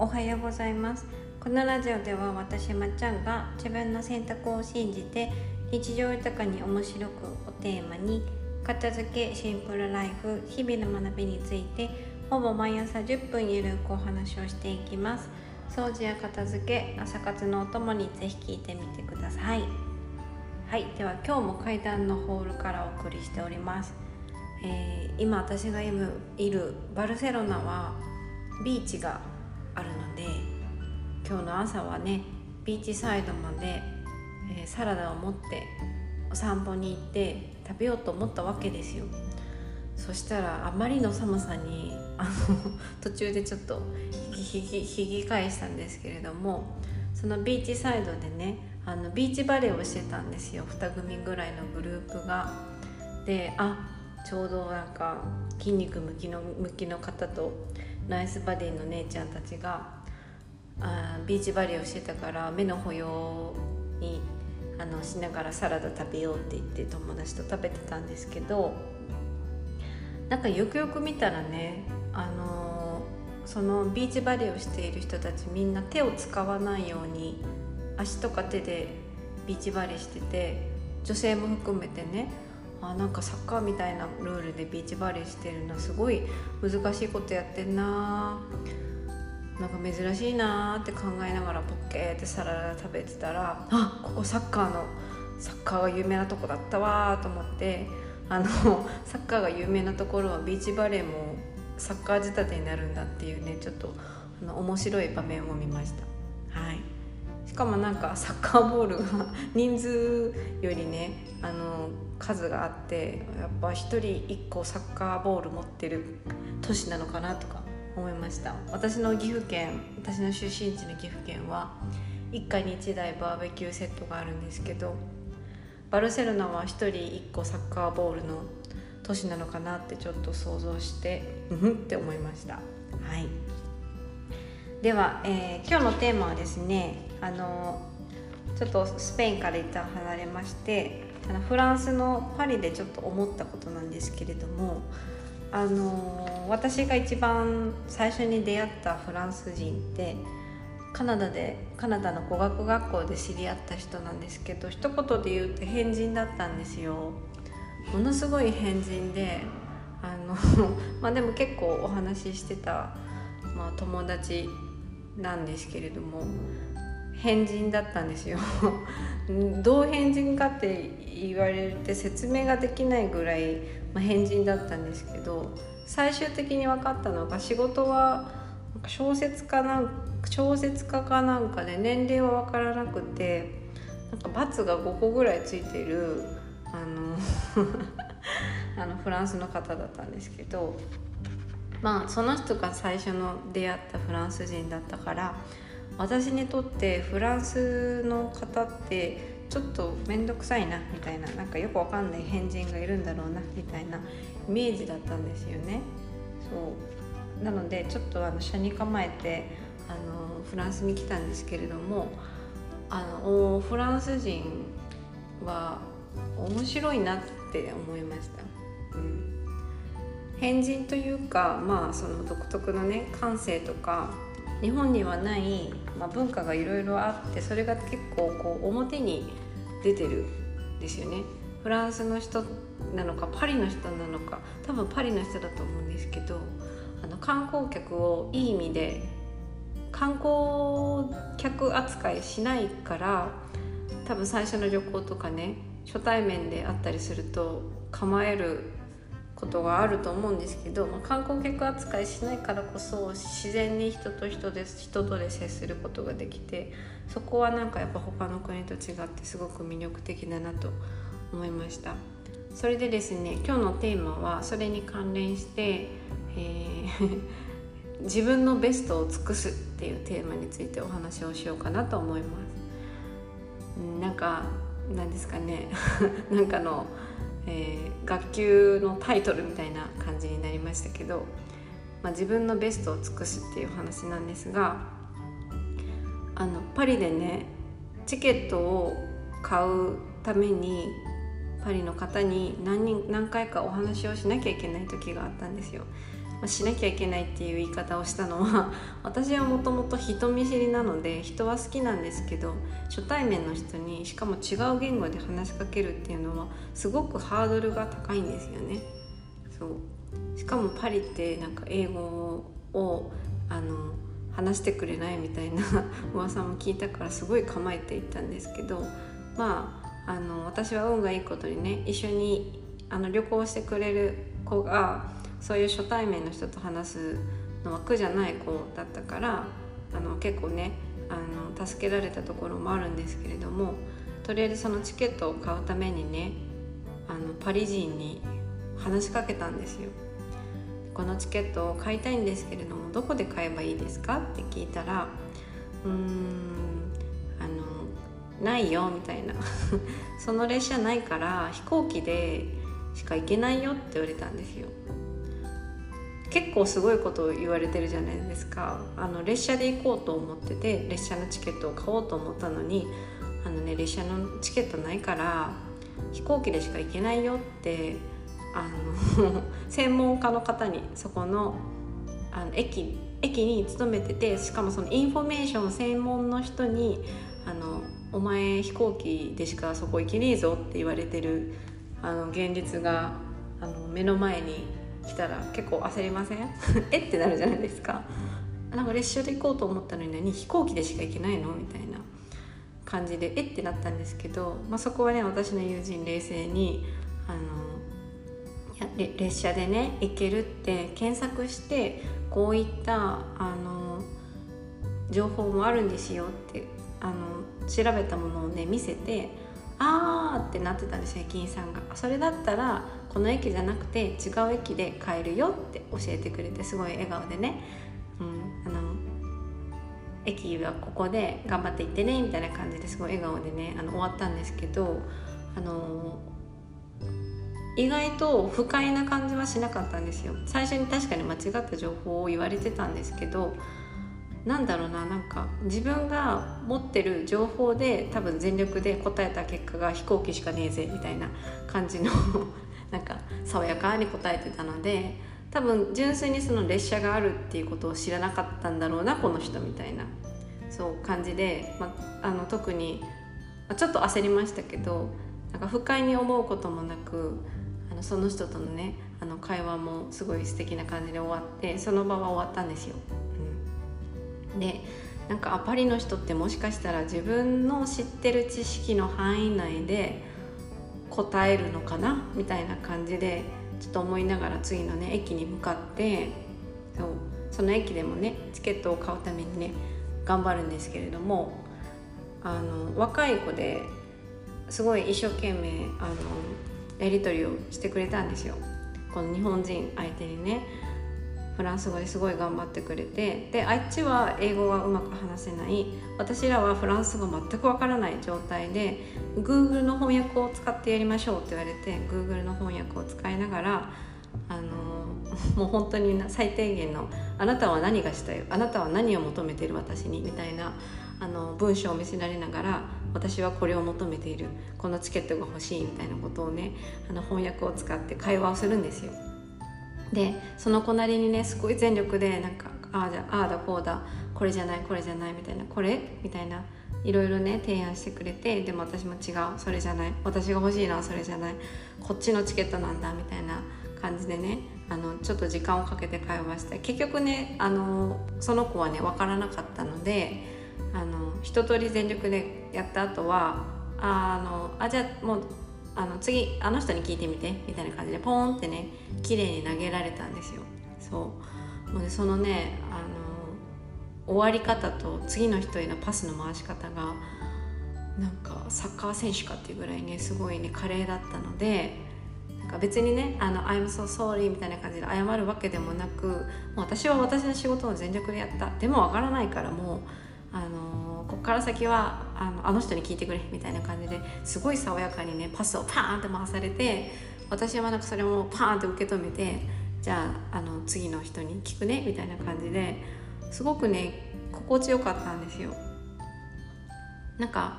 おはようございます。このラジオでは私まっちゃんが自分の選択を信じて日常豊かに面白くをテーマに片付けシンプルライフ日々の学びについてほぼ毎朝10分ゆるくお話をしていきます。掃除や片付け朝活のお供にぜひ聞いてみてください。はいでは今日も階段のホールからお送りしております、えー、今私が今いるバルセロナはビーチがあるので今日の朝はねビーチサイドまで、えー、サラダを持ってお散歩に行って食べようと思ったわけですよそしたらあまりの寒さにあの 途中でちょっと引き返したんですけれどもそのビーチサイドでねあのビーチバレーをしてたんですよ2組ぐらいのグループが。であちょうどなんか筋肉ムキのムキの方とナイスバディの姉ちゃんたちがあビーチバレーをしてたから目の保養にあのしながらサラダ食べようって言って友達と食べてたんですけどなんかよくよく見たらねあのそのビーチバレーをしている人たちみんな手を使わないように足とか手でビーチバレーしてて女性も含めてねあなんかサッカーみたいなルールでビーチバレーしてるのすごい難しいことやってんななんか珍しいなって考えながらポッケーってサラダ食べてたらあここサッカーのサッカーが有名なとこだったわと思ってあのサッカーが有名なところはビーチバレーもサッカー仕立てになるんだっていうねちょっとあの面白い場面を見ました。かもなんかサッカーボールが人数よりねあの数があってやっぱ1人1個サッカーボール持ってる都市なのかなとか思いました。私の岐阜県私の出身地の岐阜県は一家に1台バーベキューセットがあるんですけどバルセロナは1人1個サッカーボールの都市なのかなってちょっと想像してうんって思いました。はい。では、えー、今日のテーマはですねあのちょっとスペインから一旦離れましてあのフランスのパリでちょっと思ったことなんですけれどもあの私が一番最初に出会ったフランス人ってカナダでカナダの語学学校で知り合った人なんですけど一言で言うと変人だったんですよ。ものすごい変人であの まあでも結構お話ししてた、まあ、友達なんですけれども変人だったんですよ。どう変人かって言われて説明ができないぐらい、まあ、変人だったんですけど最終的に分かったのが仕事は小説家なん小説家かなんかで年齢は分からなくてなんか罰が5個ぐらいついてるあの あのフランスの方だったんですけどまあその人が最初の出会ったフランス人だったから私にとってフランスの方ってちょっと面倒くさいなみたいななんかよくわかんない変人がいるんだろうなみたいなイメージだったんですよね。そうなのでちょっとあの車に構えてあのフランスに来たんですけれどもあのおフランス人は面白いなって思いました。うん変人というかまあその独特のね感性とか日本にはない、まあ、文化がいろいろあってそれが結構こう表に出てるんですよね。フランスの人なのかパリの人なのか多分パリの人だと思うんですけどあの観光客をいい意味で観光客扱いしないから多分最初の旅行とかね初対面であったりすると構えることがあると思うんですけど、まあ、観光客扱いしないからこそ自然に人と人で人とで接することができてそこはなんかやっぱ他の国と違ってすごく魅力的だなと思いました。それでですね今日のテーマはそれに関連して、えー 自分のベストを尽くすっていうテーマについてお話をしようかなと思います。なんかなんですかね。なんかのえー、学級のタイトルみたいな感じになりましたけど、まあ、自分のベストを尽くすっていう話なんですがあのパリでねチケットを買うためにパリの方に何人何回かお話をしなきゃいけない時があったんですよ。まあ、しなきゃいけないっていう言い方をしたのは 私はもともと人見知りなので人は好きなんですけど初対面の人にしかも違う言語で話しかけるっていうのはすごくハードルが高いんですよね。そうしかもパリってなんか英語をあの話してくれないみたいな 噂も聞いたからすごい構えていったんですけどまああの私は運がいいことにね一緒にあの旅行してくれる子がそういう初対面の人と話すのは苦じゃない子だったからあの結構ねあの助けられたところもあるんですけれどもとりあえずそのチケットを買うためにねあのパリ人に話しかけたんですよ。このチケットを買いたいんですけれどもどこで買えばいいですか？って聞いたらうーんあのないよみたいな。その列車ないから飛行機でしか行けないよって言われたんですよ。結構すごいことを言われてるじゃないですか。あの列車で行こうと思ってて列車のチケットを買おうと思ったのにあのね列車のチケットないから飛行機でしか行けないよってあの 専門家の方にそこのあの駅駅に勤めててしかもそのインフォメーション専門の人にあの「お前飛行機でしかそこ行けねえぞ」って言われてるあの現実があの目の前に来たら結構焦りません？えってなるじゃないですか。なんか列車で行こうと思ったのに何飛行機でしか行けないのみたいな感じでえってなったんですけど、まあ、そこはね私の友人冷静にあのいや列車でね行けるって検索してこういったあの情報もあるんですよってあの調べたものをね見せてあーってなってたんですよ駅員さんが。それだったらこの駅じゃなくて違う駅で買えるよって教えてくれてすごい笑顔でね、うん、あの駅はここで頑張って行ってねみたいな感じですごい笑顔でねあの終わったんですけどあの意外と不快な感じはしなかったんですよ。最初に確かに間違った情報を言われてたんですけどなんだろうななんか自分が持ってる情報で多分全力で答えた結果が飛行機しかねえぜみたいな感じのなんか爽やかに答えてたので多分純粋にその列車があるっていうことを知らなかったんだろうなこの人みたいなそう感じで、まあの特にちょっと焦りましたけどなんか不快に思うこともなくあのその人とのねあの会話もすごい素敵な感じで終わってその場は終わったんですよ。うん、でなんかパリの人ってもしかしたら自分の知ってる知識の範囲内で答えるのかな？みたいな感じでちょっと思いながら次のね駅に向かってそうその駅でもねチケットを買うためにね頑張るんですけれどもあの若い子ですごい一生懸命あのやり取りをしてくれたんですよ。この日本人相手にね。フランス語ですごい頑張ってくれてであっちは英語がうまく話せない。私らはフランス語全くわからない状態で Google の翻訳を使ってやりましょうって言われて Google の翻訳を使いながらあのもう本当に最低限の「あなたは何がしたい？あなたは何を求めている私に」みたいなあの文章を見せられながら私はこれを求めている。このチケットが欲しいみたいなことをねあの翻訳を使って会話をするんですよ。でその子なりにねすごい全力でなんかああじゃあだこうだこれじゃないこれじゃないみたいなこれ？みたいないろいろね提案してくれてでも私も違うそれじゃない私が欲しいのはそれじゃないこっちのチケットなんだみたいな感じでねあのちょっと時間をかけて会話して結局ねあのその子はね分からなかったのであの一通り全力でやった後はあのあじゃあもうあの次あの人に聞いてみてみたいな感じでポーンってね綺麗に投げられたんですよ。そう。もう、ね、そのねあの終わり方と次の人へのパスの回し方がなんかサッカー選手かっていうぐらいねすごいね華麗だったのでなんか別にね「あの I'm so sorry」みたいな感じで謝るわけでもなくもう私は私の仕事を全力でやった。でもわからないからもうあのこっから先はあのあの人に聞いてくれみたいな感じですごい爽やかにねパスをパーンって回されて私はなんかそれもパーンって受け止めてじゃああの次の人に聞くねみたいな感じですごくね心地よかったんですよ。なんか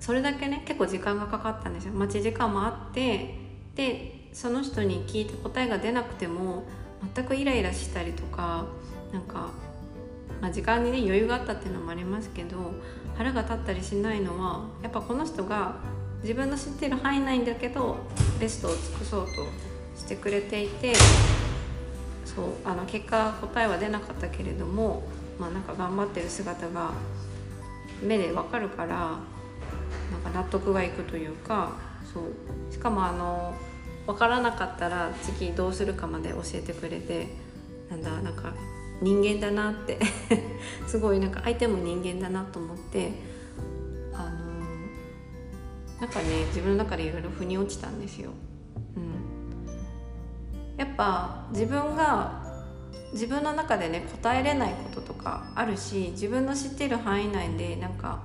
それだけね結構時間がかかったんですよ。待ち時間もあってでその人に聞いて答えが出なくても全くイライラしたりとかなんか、まあ、時間にね余裕があったっていうのもありますけど腹が立ったりしないのはやっぱこの人が自分の知ってる範囲内だけどベストを尽くそうとしてくれていてそうあの結果答えは出なかったけれども、まあ、なんか頑張ってる姿が目でわかるからなんか納得がいくというかそう。しかもあの分からなかったら次どうするかまで教えてくれてなんだなんか人間だなって。すごいなんか相手も人間だなと思って。あのなんかね自分の中でいろいろ腑に落ちたんですよ。うん、やっぱ自分が自分の中でね答えれないこととかあるし自分の知っている範囲内でなんか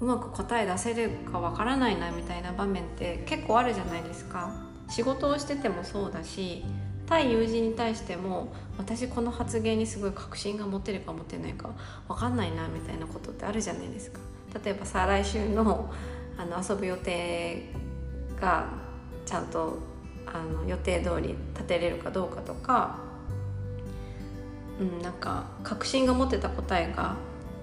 うまく答え出せるかわからないなみたいな場面って結構あるじゃないですか。仕事をしててもそうだし対友人に対しても私この発言にすごい確信が持てるか持てないか分かんないなみたいなことってあるじゃないですか。例えばさ来週のあの遊ぶ予定がちゃんとあの予定通り立てれるかどうかとかうんなんか確信が持てた答えが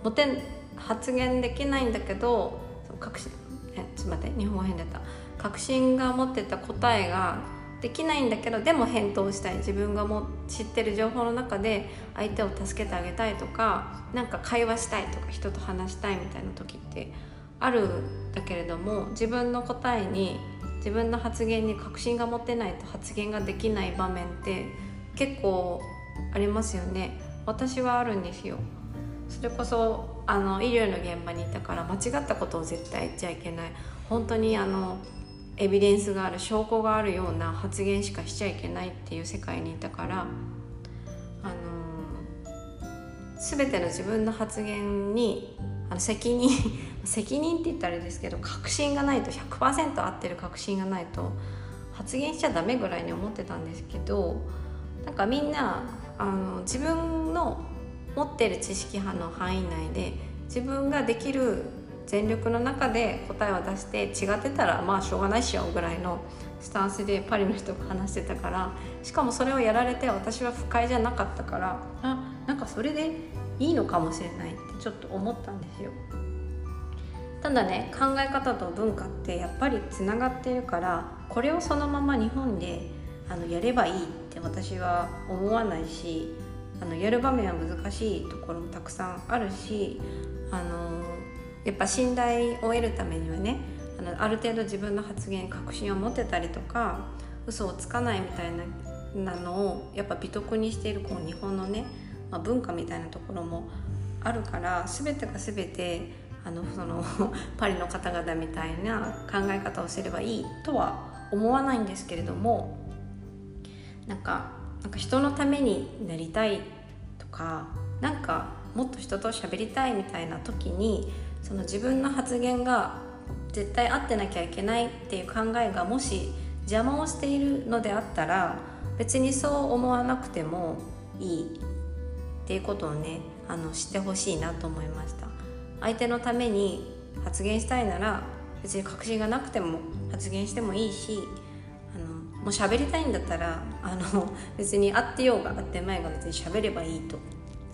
持て発言できないんだけど確信えちょっと待って日本語変だった。確信が持ってた答えができないんだけどでも返答したい。自分がも知ってる情報の中で相手を助けてあげたいとか何か会話したいとか人と話したいみたいな時ってあるんだけれども自分の答えに自分の発言に確信が持てないと発言ができない場面って結構ありますよね。私はあるんですよ。それこそあの医療の現場にいたから間違ったことを絶対言っちゃいけない。本当にあのエビデンスがある証拠があるような発言しかしちゃいけないっていう世界にいたからあの全ての自分の発言にあの責任 責任って言ったらあれですけど確信がないと100%合ってる確信がないと発言しちゃダメぐらいに思ってたんですけどなんかみんなあの自分の持ってる知識派の範囲内で自分ができる全力の中で答えを出して違ってたらまあしょうがないしょぐらいのスタンスでパリの人が話してたからしかもそれをやられて私は不快じゃなかったからあなんかそれでいいのかもしれないってちょっと思ったんですよ。ただね考え方と文化ってやっぱりつながってるからこれをそのまま日本であのやればいいって私は思わないしあのやる場面は難しいところもたくさんあるしあのやっぱ信頼を得るためにはねあのある程度自分の発言確信を持てたりとか嘘をつかないみたいななのをやっぱ美徳にしているこう日本のね、まあ、文化みたいなところもあるから全てが全てあのその パリの方々みたいな考え方をすればいいとは思わないんですけれどもなんかなんか人のためになりたいとかなんかもっと人と喋りたいみたいな時にその自分の発言が絶対合ってなきゃいけないっていう考えがもし邪魔をしているのであったら別にそう思わなくてもいいっていうことをねあの知ってほしいなと思いました。相手のために発言したいなら別に確信がなくても発言してもいいしあのもう喋りたいんだったらあの別に会ってようが会ってまいが別に喋ればいいと。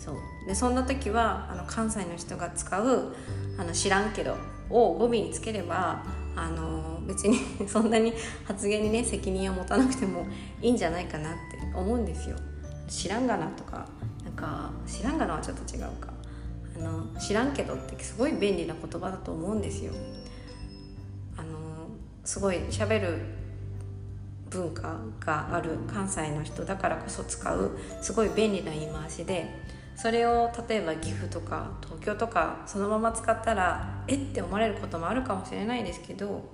そうでそんな時はあの関西の人が使う「あの知らんけど」を語尾につければあの別に そんなに発言にね責任を持たなくてもいいんじゃないかなって思うんですよ。知らんがなとかなんか知らんがなはちょっと違うかあの知らんけどってすごい便利な言葉だと思うんですよ。あのすごい喋る文化がある関西の人だからこそ使うすごい便利な言い回しでそれを例えば岐阜とか東京とかそのまま使ったらえって思われることもあるかもしれないですけど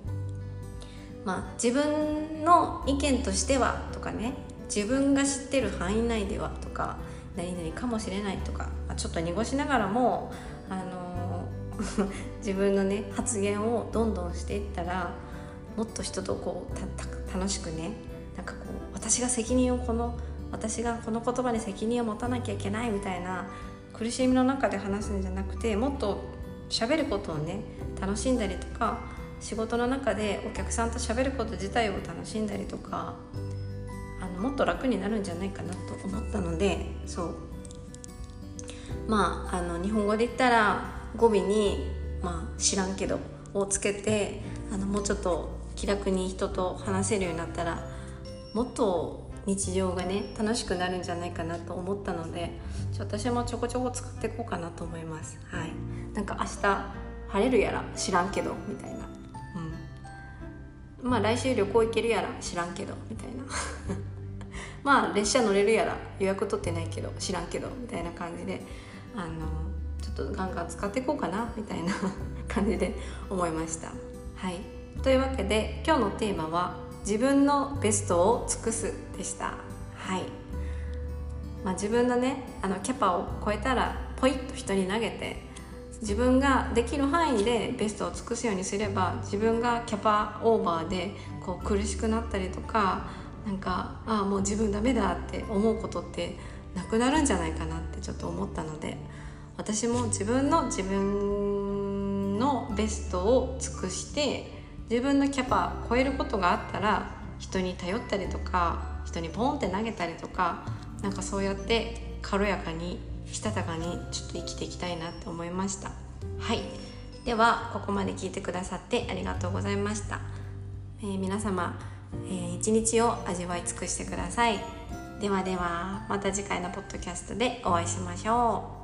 まあ自分の意見としてはとかね自分が知ってる範囲内ではとか何々かもしれないとか、まあ、ちょっと濁しながらも、あの 自分のね発言をどんどんしていったらもっと人とこう楽しくねなんかこう私が責任をこの私がこの言葉に責任を持たなきゃいけないみたいな苦しみの中で話すんじゃなくてもっと喋ることをね楽しんだりとか仕事の中でお客さんと喋ること自体を楽しんだりとかあのもっと楽になるんじゃないかなと思ったのでそう。まああの日本語で言ったら語尾に「まあ、知らんけど」をつけてあのもうちょっと気楽に人と話せるようになったらもっと日常がね楽しくなるんじゃないかなと思ったので私もちょこちょこ使っていこうかなと思います。はい。なんか明日晴れるやら知らんけどみたいな。うん。まあ来週旅行行けるやら知らんけどみたいな。まあ列車乗れるやら予約取ってないけど知らんけどみたいな感じであのちょっとガンガン使っていこうかなみたいな 感じで思いました。はい。というわけで今日のテーマは自分のベストを尽くすでした。はい、まあ、自分のねあのキャパを超えたらポイッと人に投げて自分ができる範囲でベストを尽くすようにすれば自分がキャパオーバーでこう苦しくなったりとかなんかああもう自分ダメだって思うことってなくなるんじゃないかなってちょっと思ったので私も自分の自分のベストを尽くして自分のキャパ超えることがあったら人に頼ったりとか人にポンって投げたりとかなんかそうやって軽やかにしたたかにちょっと生きていきたいなって思いました。はい。ではここまで聞いてくださってありがとうございました、えー、皆様、えー、一日を味わい尽くしてください。ではではまた次回のポッドキャストでお会いしましょう。